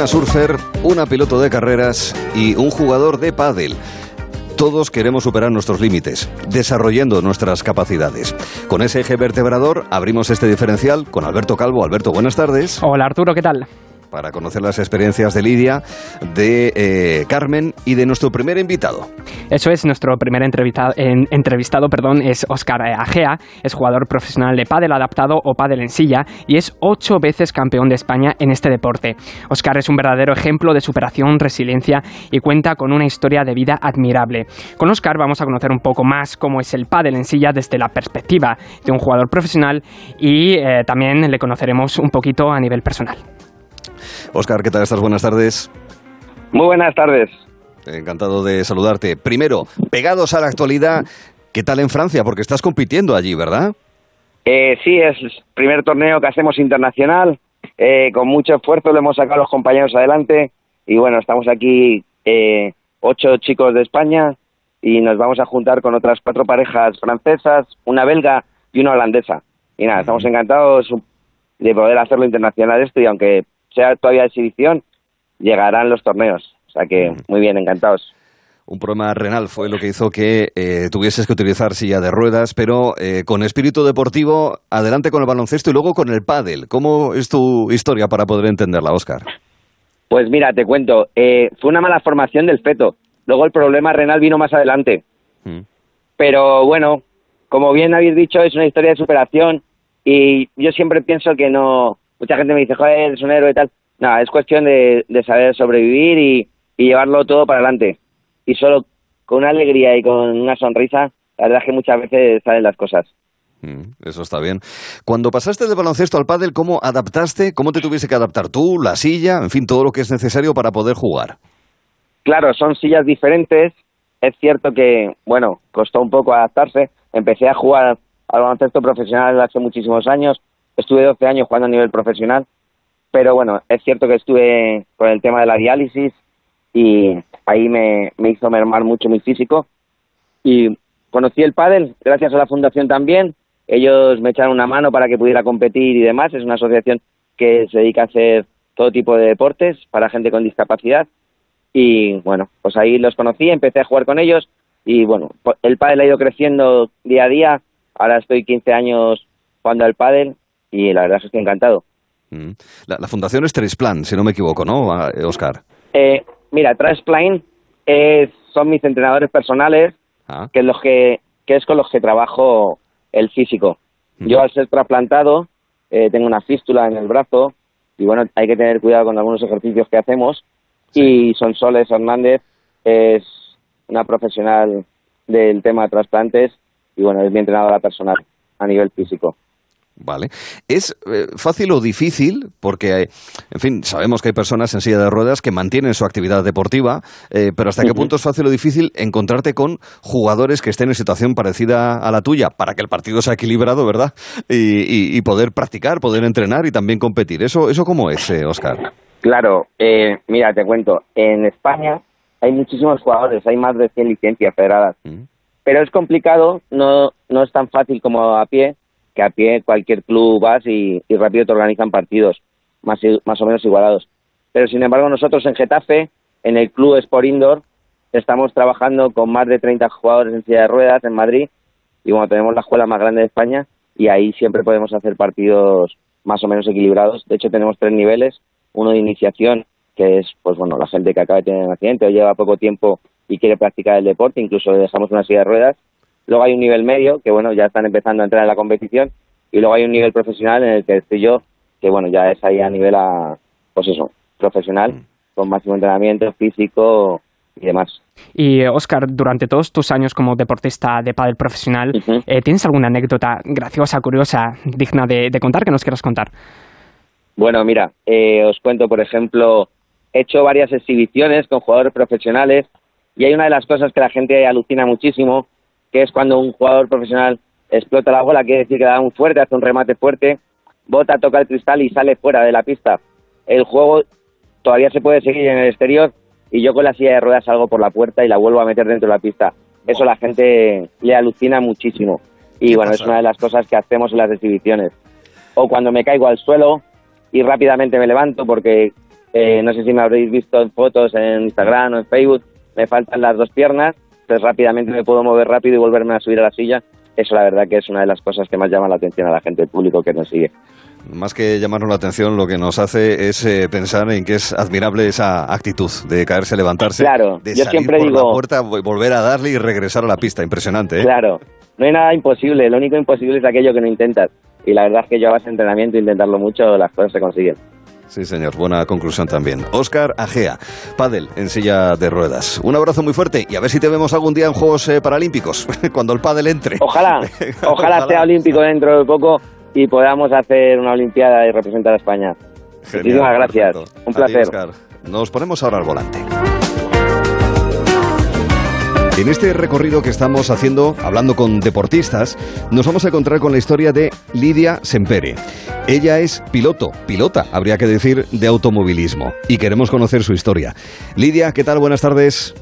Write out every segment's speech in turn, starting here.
una surfer, una piloto de carreras y un jugador de pádel. Todos queremos superar nuestros límites, desarrollando nuestras capacidades. Con ese eje vertebrador abrimos este diferencial con Alberto Calvo. Alberto, buenas tardes. Hola Arturo, ¿qué tal? Para conocer las experiencias de Lidia, de eh, Carmen y de nuestro primer invitado. Eso es, nuestro primer entrevistado, entrevistado perdón, es Óscar Agea, es jugador profesional de pádel adaptado o pádel en silla y es ocho veces campeón de España en este deporte. Óscar es un verdadero ejemplo de superación, resiliencia y cuenta con una historia de vida admirable. Con Óscar vamos a conocer un poco más cómo es el pádel en silla desde la perspectiva de un jugador profesional y eh, también le conoceremos un poquito a nivel personal. Oscar, ¿qué tal estás? Buenas tardes. Muy buenas tardes. Encantado de saludarte. Primero, pegados a la actualidad, ¿qué tal en Francia? Porque estás compitiendo allí, ¿verdad? Eh, sí, es el primer torneo que hacemos internacional. Eh, con mucho esfuerzo lo hemos sacado los compañeros adelante. Y bueno, estamos aquí eh, ocho chicos de España y nos vamos a juntar con otras cuatro parejas francesas, una belga y una holandesa. Y nada, estamos encantados de poder hacerlo internacional esto y aunque sea todavía exhibición, llegarán los torneos. O sea que muy bien, encantados. Un problema renal fue lo que hizo que eh, tuvieses que utilizar silla de ruedas, pero eh, con espíritu deportivo, adelante con el baloncesto y luego con el pádel. ¿Cómo es tu historia para poder entenderla, Oscar? Pues mira, te cuento, eh, fue una mala formación del feto. Luego el problema renal vino más adelante. Mm. Pero bueno, como bien habéis dicho, es una historia de superación y yo siempre pienso que no, mucha gente me dice, joder, es un héroe y tal. No, es cuestión de, saber sobrevivir y, llevarlo todo para adelante. Y solo con una alegría y con una sonrisa, la verdad es que muchas veces salen las cosas. Mm, eso está bien. Cuando pasaste del baloncesto al pádel, ¿cómo adaptaste? ¿Cómo te tuviese que adaptar tú, la silla, en fin, todo lo que es necesario para poder jugar? Claro, son sillas diferentes. Es cierto que, bueno, costó un poco adaptarse. Empecé a jugar al baloncesto profesional hace muchísimos años Estuve 12 años jugando a nivel profesional, pero bueno, es cierto que estuve con el tema de la diálisis y ahí me, hizo mermar mucho mi físico. Y conocí el pádel gracias a la fundación también. Ellos me echaron una mano para que pudiera competir y demás. Es una asociación que se dedica a hacer todo tipo de deportes para gente con discapacidad. Y bueno, pues ahí los conocí, empecé a jugar con ellos y bueno, el pádel ha ido creciendo día a día. Ahora estoy 15 años jugando al pádel y la verdad es que estoy encantado. Mm. La, fundación es Transplant, si no me equivoco, ¿no, Oscar? Eh, mira, Transplant son mis entrenadores personales, ah. que, es los que, que es con los que trabajo el físico. Mm. Yo al ser trasplantado eh, tengo una fístula en el brazo y bueno, hay que tener cuidado con algunos ejercicios que hacemos y Sonsoles Hernández es una profesional del tema de trasplantes y bueno, es mi entrenadora personal a nivel físico. Vale. ¿Es eh, fácil o difícil? Porque, en fin, sabemos que hay personas en silla de ruedas que mantienen su actividad deportiva, eh, pero ¿hasta qué punto es fácil o difícil encontrarte con jugadores que estén en situación parecida a la tuya para que el partido sea equilibrado, ¿verdad? Y, poder practicar, poder entrenar y también competir. ¿Eso, eso cómo es, Oscar? Eh, claro, mira, te cuento. En España hay muchísimos jugadores, hay más de 100 licencias federadas. Pero es complicado, no, no es tan fácil como a pie que a pie cualquier club vas y, rápido te organizan partidos más, más o menos igualados. Pero sin embargo nosotros en Getafe, en el club Sport Indoor, estamos trabajando con más de 30 jugadores en silla de ruedas en Madrid y bueno, tenemos la escuela más grande de España y ahí siempre podemos hacer partidos más o menos equilibrados. De hecho tenemos tres niveles, uno de iniciación que es pues bueno la gente que acaba de tener un accidente o lleva poco tiempo y quiere practicar el deporte, incluso le dejamos una silla de ruedas Luego hay un nivel medio, que bueno, ya están empezando a entrar en la competición. Y luego hay un nivel profesional en el que estoy yo, que bueno, ya es ahí a nivel, a, pues eso, profesional, mm. con máximo entrenamiento físico y demás. Y Oscar, durante todos tus años como deportista de pádel profesional, eh, ¿tienes alguna anécdota graciosa, curiosa, digna de, contar que nos quieras contar? Bueno, mira, eh, os cuento, por ejemplo, he hecho varias exhibiciones con jugadores profesionales y hay una de las cosas que la gente alucina muchísimo que es cuando un jugador profesional explota la bola, quiere decir que da un fuerte, hace un remate fuerte, bota, toca el cristal y sale fuera de la pista. El juego todavía se puede seguir en el exterior y yo con la silla de ruedas salgo por la puerta y la vuelvo a meter dentro de la pista. Eso la gente le alucina muchísimo. Y bueno, es una de las cosas que hacemos en las exhibiciones. O cuando me caigo al suelo y rápidamente me levanto porque Eh, no sé si me habréis visto en fotos en Instagram o en Facebook. Me faltan las dos piernas, pues rápidamente me puedo mover rápido y volverme a subir a la silla. Eso la verdad que es una de las cosas que más llama la atención a la gente, el público que nos sigue. Más que llamarnos la atención, lo que nos hace es eh, pensar en que es admirable esa actitud de caerse, levantarse, claro, de yo salir siempre por digo, la puerta, volver a darle y regresar a la pista. Impresionante, ¿eh? Claro, no hay nada imposible, lo único imposible es aquello que no intentas. Y la verdad es que yo a base de entrenamiento intentarlo mucho, las cosas se consiguen. Sí, señor. Buena conclusión también. Óscar Agea, pádel en silla de ruedas. Un abrazo muy fuerte y a ver si te vemos algún día en Juegos eh, Paralímpicos, cuando el pádel entre. Ojalá, ojalá, sea olímpico dentro de poco y podamos hacer una olimpiada y representar a España. Genial, Muchísimas gracias. perfecto. Un ti, placer. Óscar. Nos ponemos ahora al volante. En este recorrido que estamos haciendo, hablando con deportistas, nos vamos a encontrar con la historia de Lidia Sempere. Ella es piloto, pilota, habría que decir, de automovilismo. Y queremos conocer su historia. Lidia, ¿qué tal? Buenas tardes.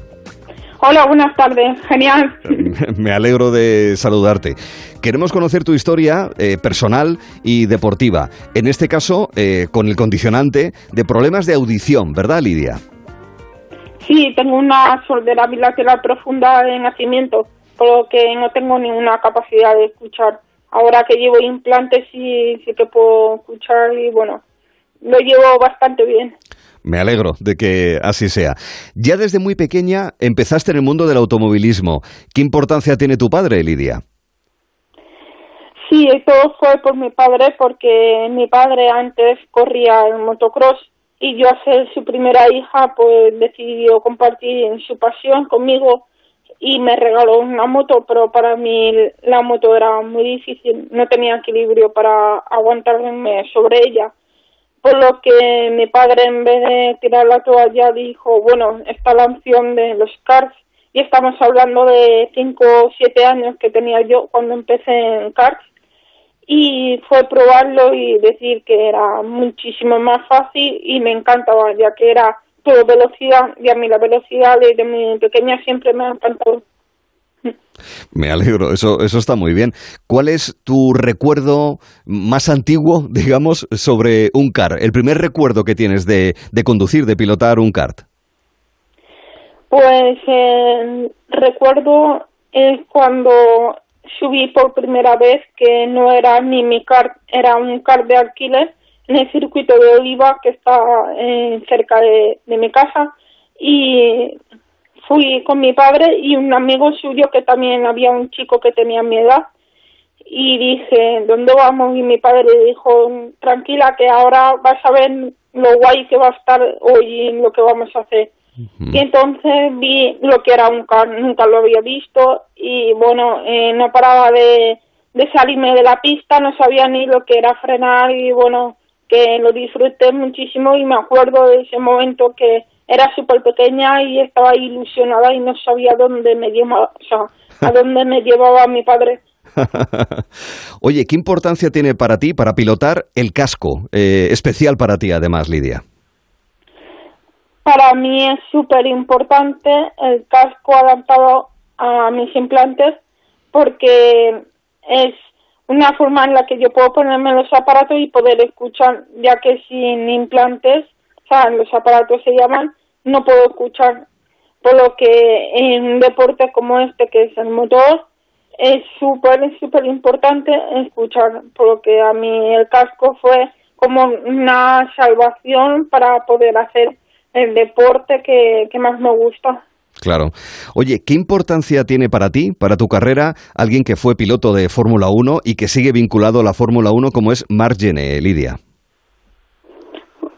Hola, buenas tardes. Genial. Me alegro de saludarte. Queremos conocer tu historia eh, personal y deportiva. En este caso, eh, con el condicionante de problemas de audición, ¿verdad, Lidia? Sí, tengo una sordera bilateral profunda de nacimiento, por lo que no tengo ninguna capacidad de escuchar. Ahora que llevo implantes sí, sí que puedo escuchar y bueno, lo llevo bastante bien. Me alegro de que así sea. Ya desde muy pequeña empezaste en el mundo del automovilismo. ¿Qué importancia tiene tu padre, Lidia? Sí, todo fue por mi padre porque mi padre antes corría en motocross y yo al ser su primera hija pues decidió compartir su pasión conmigo y me regaló una moto, pero para mí la moto era muy difícil, no tenía equilibrio para aguantarme sobre ella. Por lo que mi padre en vez de tirar la toalla dijo, bueno, está la opción de los karts y estamos hablando de 5 o 7 años que tenía yo cuando empecé en karts y fue probarlo y decir que era muchísimo más fácil y me encantaba ya que era todo velocidad y a mí la velocidad desde mi pequeña siempre me ha encantado. Me alegro, eso, eso está muy bien. ¿Cuál es tu recuerdo más antiguo, digamos, sobre un kart? El primer recuerdo que tienes de, de conducir, de pilotar un kart. Pues eh, recuerdo es cuando subí por primera vez que no era ni mi kart, era un kart de alquiler en el circuito de Oliva que está eh, cerca de, de mi casa y fui con mi padre y un amigo suyo que también había un chico que tenía mi edad y dije, ¿dónde vamos? Y mi padre le dijo, tranquila que ahora vas a ver lo guay que va a estar hoy en lo que vamos a hacer. Y entonces vi lo que era un car, nunca lo había visto y bueno, eh, no paraba de, de salirme de la pista, no sabía ni lo que era frenar y bueno, que lo disfruté muchísimo y me acuerdo de ese momento que era súper pequeña y estaba ilusionada y no sabía dónde me llevaba, o sea, a dónde me llevaba mi padre. Oye, ¿qué importancia tiene para ti, para pilotar, el casco? Eh, especial para ti, además, Lidia. Para mí es súper importante el casco adaptado a mis implantes porque es una forma en la que yo puedo ponerme los aparatos y poder escuchar, ya que sin implantes, o sea, los aparatos se llaman, no puedo escuchar. Por lo que en un deporte como este, que es el motor, es súper, súper importante escuchar. Por lo que a mí el casco fue como una salvación para poder hacer el deporte que, que más me gusta. Claro. Oye, ¿qué importancia tiene para ti, para tu carrera, alguien que fue piloto de Fórmula 1 y que sigue vinculado a la Fórmula 1 como es Marc Gené, Lidia?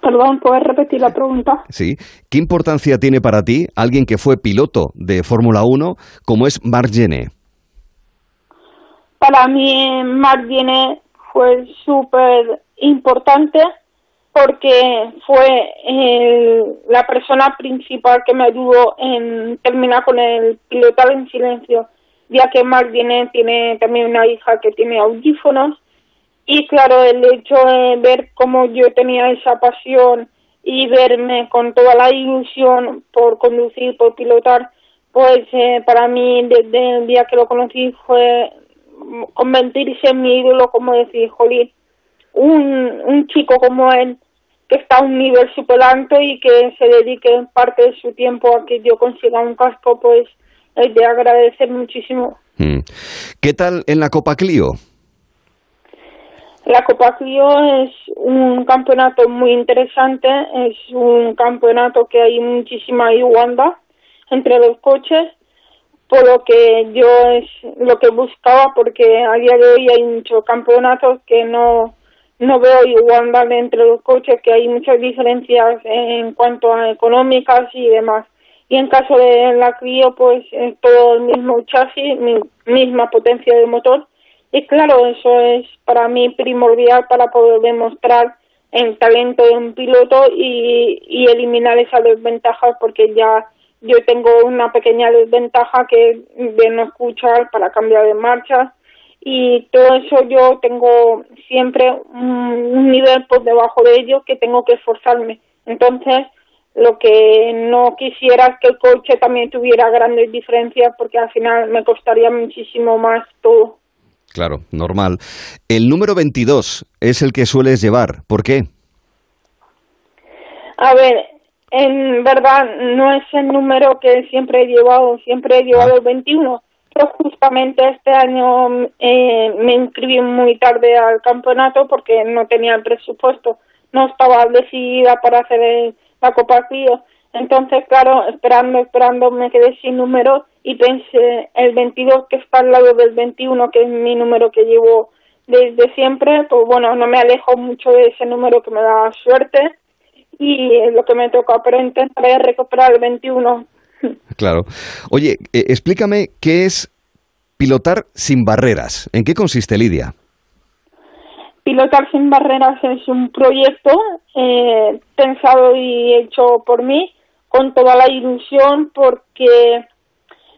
Perdón, ¿puedes repetir la pregunta? Sí. ¿Qué importancia tiene para ti alguien que fue piloto de Fórmula 1 como es Marc Gené? Para mí, Marc Gené fue súper importante porque fue el, la persona principal que me ayudó en terminar con el pilotar en silencio, ya que Gené tiene también una hija que tiene audífonos. Y claro, el hecho de ver cómo yo tenía esa pasión y verme con toda la ilusión por conducir, por pilotar, pues eh, para mí desde el día que lo conocí fue convertirse en mi ídolo, como decir, jolín, un, un chico como él que está a un nivel super alto y que se dedique parte de su tiempo a que yo consiga un casco, pues es de agradecer muchísimo. Mm. ¿Qué tal en la Copa Clio? La Copa Clio es un campeonato muy interesante, es un campeonato que hay muchísima igualdad entre los coches, por lo que yo es lo que buscaba, porque a día de hoy hay muchos campeonatos que no, no veo igualdad entre los coches, que hay muchas diferencias en cuanto a económicas y demás. Y en caso de la Clio, pues es todo el mismo chasis, misma potencia de motor, y claro, eso es para mí primordial para poder demostrar el talento de un piloto y, y eliminar esas desventajas porque ya yo tengo una pequeña desventaja que de no escuchar para cambiar de marcha y todo eso yo tengo siempre un, nivel por debajo de ello que tengo que esforzarme. Entonces, lo que no quisiera es que el coche también tuviera grandes diferencias porque al final me costaría muchísimo más todo. Claro, normal. El número 22 es el que sueles llevar. ¿Por qué? A ver, en verdad no es el número que siempre he llevado, siempre he llevado el 21, pero justamente este año eh, me inscribí muy tarde al campeonato porque no tenía el presupuesto, no estaba decidida para hacer la Copa Clio. Entonces, claro, esperando, esperando, me quedé sin número y pensé el 22 que está al lado del 21, que es mi número que llevo desde siempre, pues bueno, no me alejo mucho de ese número que me da suerte y es lo que me toca, pero intentaré recuperar el 21. Claro. Oye, eh, explícame qué es pilotar sin barreras. ¿En qué consiste, Lidia? Pilotar sin barreras es un proyecto eh, pensado y hecho por mí con toda la ilusión porque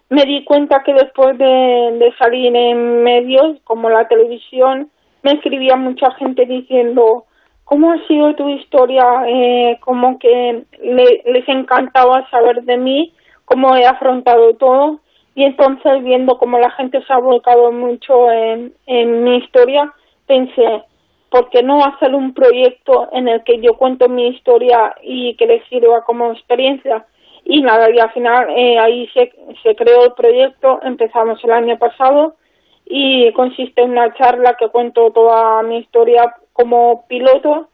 me di cuenta que después de, salir en medios como la televisión, me escribía mucha gente diciendo, ¿cómo ha sido tu historia? Eh, como que les encantaba saber de mí, cómo he afrontado todo. Y entonces, viendo cómo la gente se ha volcado mucho en, mi historia, pensé, ¿por qué no hacer un proyecto en el que yo cuento mi historia y que les sirva como experiencia? y nada, y al final eh, ahí se, se creó el proyecto, empezamos el año pasado y consiste en una charla que cuento toda mi historia como piloto,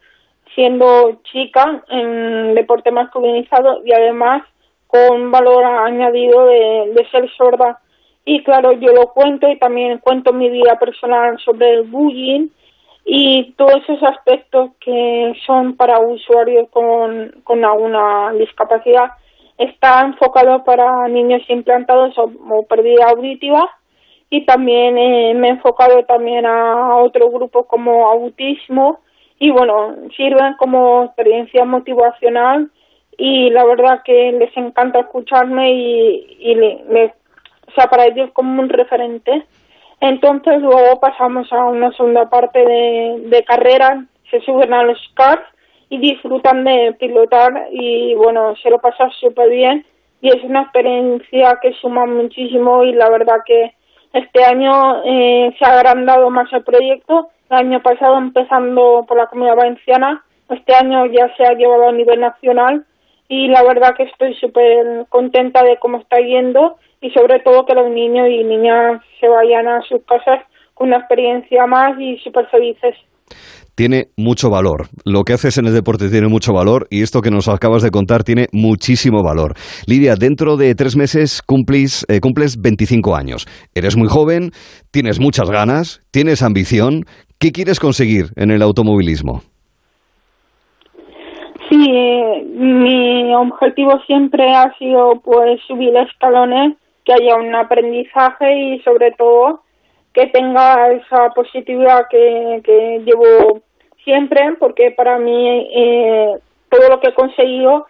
siendo chica en deporte masculinizado y además con valor añadido de, ser sorda. Y claro, yo lo cuento y también cuento mi vida personal sobre el bullying y todos esos aspectos que son para usuarios con, con alguna discapacidad. Está enfocado para niños implantados o, pérdida auditiva. Y también eh, me he enfocado también a otro grupo como autismo. Y bueno, sirven como experiencia motivacional y la verdad que les encanta escucharme y, y le, o sea, para ellos como un referente. Entonces luego pasamos a una segunda parte de, de carrera, se suben a los cars y disfrutan de pilotar y bueno, se lo pasa súper bien y es una experiencia que suma muchísimo y la verdad que este año eh, se ha agrandado más el proyecto. El año pasado empezando por la comunidad valenciana, este año ya se ha llevado a nivel nacional y la verdad que estoy súper contenta de cómo está yendo y sobre todo que los niños y niñas se vayan a sus casas con una experiencia más y súper felices tiene mucho valor. Lo que haces en el deporte tiene mucho valor y esto que nos acabas de contar tiene muchísimo valor. Lidia, dentro de tres meses cumplís, eh, cumples 25 años. Eres muy joven, tienes muchas ganas, tienes ambición. ¿Qué quieres conseguir en el automovilismo? Sí, eh, mi objetivo siempre ha sido pues subir escalones, que haya un aprendizaje y sobre todo que tenga esa positividad que, que llevo siempre, porque para mí eh, todo lo que he conseguido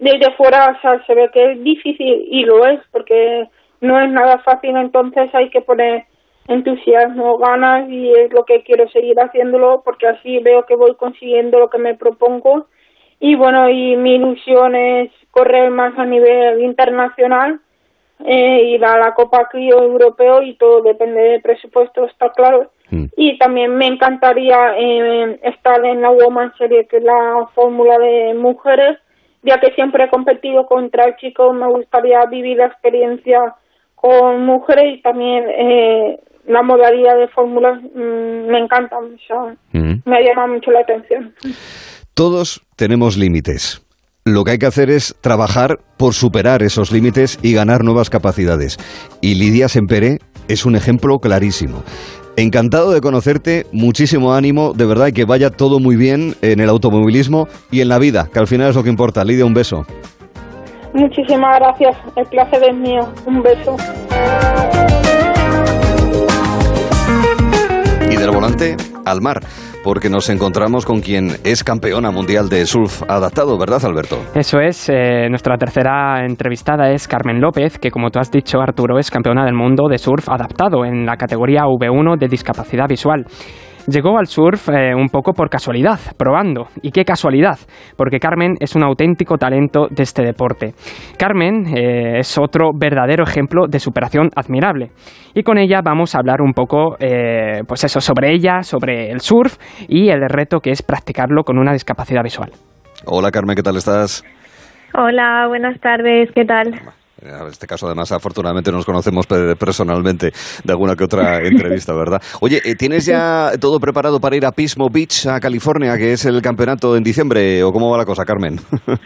desde fuera se ve que es difícil y lo es, porque no es nada fácil, entonces hay que poner entusiasmo, ganas y es lo que quiero seguir haciéndolo porque así veo que voy consiguiendo lo que me propongo y bueno, y mi ilusión es correr más a nivel internacional eh, ir a la Copa Clio Europeo y todo depende del presupuesto, está claro, Mm. Y también me encantaría eh, estar en la Woman Series, que es la fórmula de mujeres, ya que siempre he competido contra chicos, me gustaría vivir la experiencia con mujeres y también eh, la modalidad de fórmula mm, me encanta, mm. me llama mucho la atención. Todos tenemos límites. Lo que hay que hacer es trabajar por superar esos límites y ganar nuevas capacidades. Y Lidia Sempere es un ejemplo clarísimo. Encantado de conocerte, muchísimo ánimo, de verdad que vaya todo muy bien en el automovilismo y en la vida, que al final es lo que importa. Lidia, un beso. Muchísimas gracias, el placer es mío. Un beso. Y del volante al mar porque nos encontramos con quien es campeona mundial de surf adaptado, ¿verdad, Alberto? Eso es. Eh, nuestra tercera entrevistada es Carmen López, que como tú has dicho, Arturo, es campeona del mundo de surf adaptado en la categoría V1 de discapacidad visual. Llegó al surf eh, un poco por casualidad, probando. Y qué casualidad, porque Carmen es un auténtico talento de este deporte. Carmen eh, es otro verdadero ejemplo de superación admirable. Y con ella vamos a hablar un poco, eh, pues eso, sobre ella, sobre el surf y el reto que es practicarlo con una discapacidad visual. Hola Carmen, ¿qué tal estás? Hola, buenas tardes, ¿qué tal? En este caso, además, afortunadamente nos conocemos personalmente de alguna que otra entrevista, ¿verdad? Oye, eh, ¿tienes ya todo preparado para ir a Pismo Beach, a California, que es el campeonato en diciembre? ¿O cómo va la cosa, Carmen?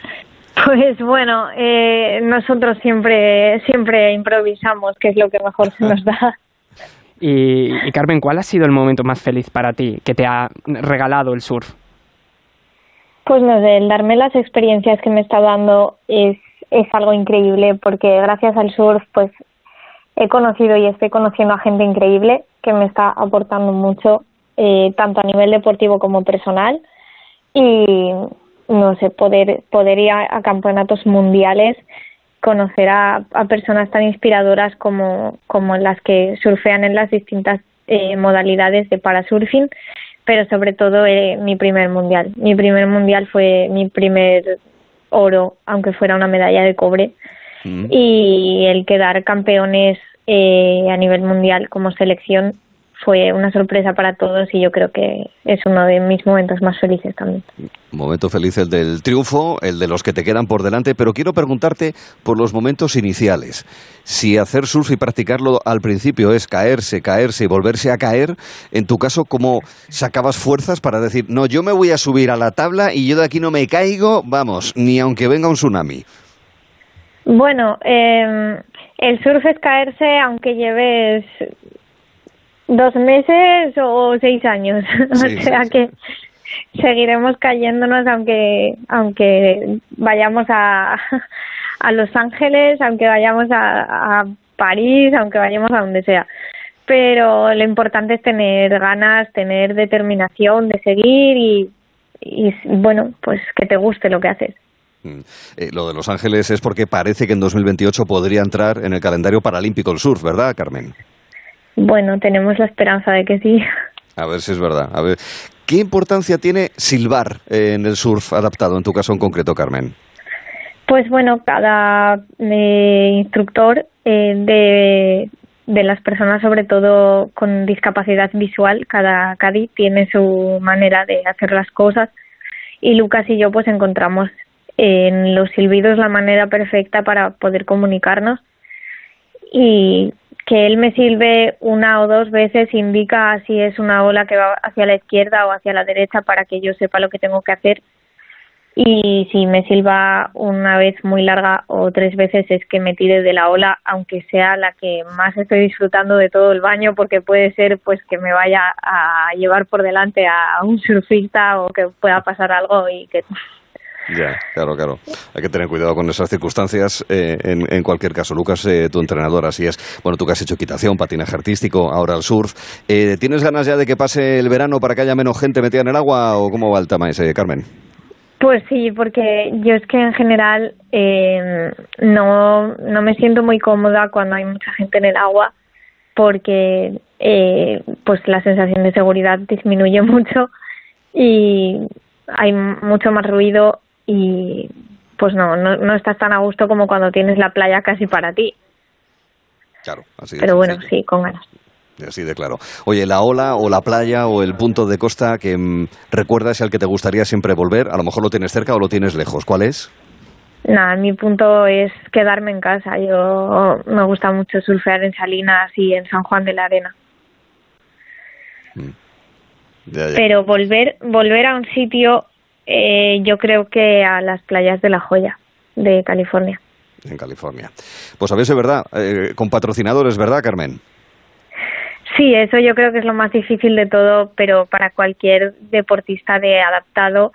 Pues bueno, eh, nosotros siempre, siempre improvisamos, que es lo que mejor se nos da. Y, y, Carmen, ¿cuál ha sido el momento más feliz para ti que te ha regalado el surf? Pues no sé, el darme las experiencias que me está dando es es algo increíble porque gracias al surf pues he conocido y estoy conociendo a gente increíble que me está aportando mucho eh, tanto a nivel deportivo como personal. Y no sé poder poder ir a, campeonatos mundiales conocer a, personas tan inspiradoras como como las que surfean en las distintas eh, modalidades de parasurfing pero sobre todo eh, mi primer mundial. Mi primer mundial fue mi primer oro, aunque fuera una medalla de cobre. Mm. Y el quedar campeones eh, a nivel mundial como selección fue una sorpresa para todos y yo creo que es uno de mis momentos más felices también. Momento feliz el del triunfo, el de los que te quedan por delante, pero quiero preguntarte por los momentos iniciales. Si hacer surf y practicarlo al principio es caerse, caerse y volverse a caer, en tu caso, ¿cómo sacabas fuerzas para decir, no, yo me voy a subir a la tabla y yo de aquí no me caigo, vamos, ni aunque venga un tsunami? Bueno, eh, el surf es caerse aunque lleves dos meses o seis años. o sea que seguiremos cayéndonos aunque aunque vayamos a, a Los Ángeles, aunque vayamos a, a París, aunque vayamos a donde sea. Pero lo importante es tener ganas, tener determinación de seguir y, y bueno, pues que te guste lo que haces. Mm. Eh, lo de Los Ángeles es porque parece que en 2028 podría entrar en el calendario paralímpico el surf, ¿verdad, Carmen? Bueno, tenemos la esperanza de que sí. A ver si es verdad. A ver, ¿qué importancia tiene silbar en el surf adaptado, en tu caso en concreto, Carmen? Pues bueno, cada eh, instructor eh, de, de las personas, sobre todo con discapacidad visual, cada CADI tiene su manera de hacer las cosas y Lucas y yo pues encontramos en los silbidos la manera perfecta para poder comunicarnos y que él me sirve una o dos veces indica si es una ola que va hacia la izquierda o hacia la derecha para que yo sepa lo que tengo que hacer. Y si me silba una vez muy larga o tres veces es que me tire de la ola aunque sea la que más estoy disfrutando de todo el baño porque puede ser pues que me vaya a llevar por delante a un surfista o que pueda pasar algo y que ya, claro, claro. Hay que tener cuidado con esas circunstancias eh, en, cualquier caso. Lucas, eh, tu entrenador, así es. Bueno, tú que has hecho equitación, patinaje artístico, ahora el surf. Eh, ¿Tienes ganas ya de que pase el verano para que haya menos gente metida en el agua o cómo va el tema ese, Carmen? Pues sí, porque yo es que en general no, no me siento muy cómoda cuando hay mucha gente en el agua porque pues la sensación de seguridad disminuye mucho y hay mucho más ruido y pues no, no, no estás tan a gusto como cuando tienes la playa casi para ti. Claro, así Pero bueno, sí, con ganas. Así de claro. Oye, la ola o la playa o el punto de costa que mm, recuerdas y al que te gustaría siempre volver, a lo mejor lo tienes cerca o lo tienes lejos. ¿Cuál es? Nada, mi punto es quedarme en casa. Yo me gusta mucho surfear en Salinas y en San Juan de la Arena. Mm. Pero volver, volver a un sitio, eh, yo creo que a las playas de La Joya, de California. En California. Pues a veces es verdad, eh, con patrocinadores, ¿verdad, Carmen? Sí, eso yo creo que es lo más difícil de todo, pero para cualquier deportista de adaptado,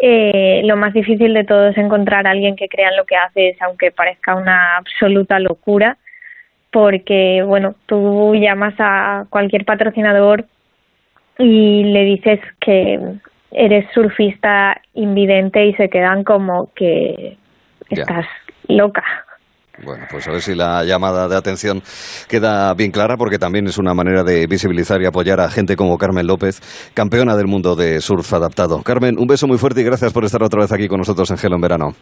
eh, lo más difícil de todo es encontrar a alguien que crea en lo que haces, aunque parezca una absoluta locura, porque, bueno, tú llamas a cualquier patrocinador y le dices que eres surfista invidente y se quedan como que estás loca. Bueno, pues a ver si la llamada de atención queda bien clara, porque también es una manera de visibilizar y apoyar a gente como Carmen López, campeona del mundo de surf adaptado. Carmen, un beso muy fuerte y gracias por estar otra vez aquí con nosotros en Gelo en Verano.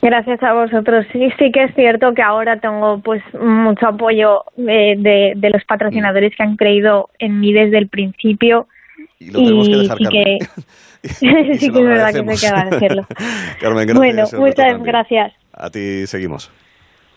Gracias a vosotros. Sí, sí que es cierto que ahora tengo pues mucho apoyo de, de, los patrocinadores que han creído en mí desde el principio. Y lo tenemos que dejar, Carmen. sí que es verdad que me queda decirlo. Carmen, gracias. Bueno, muchas gracias. A ti seguimos.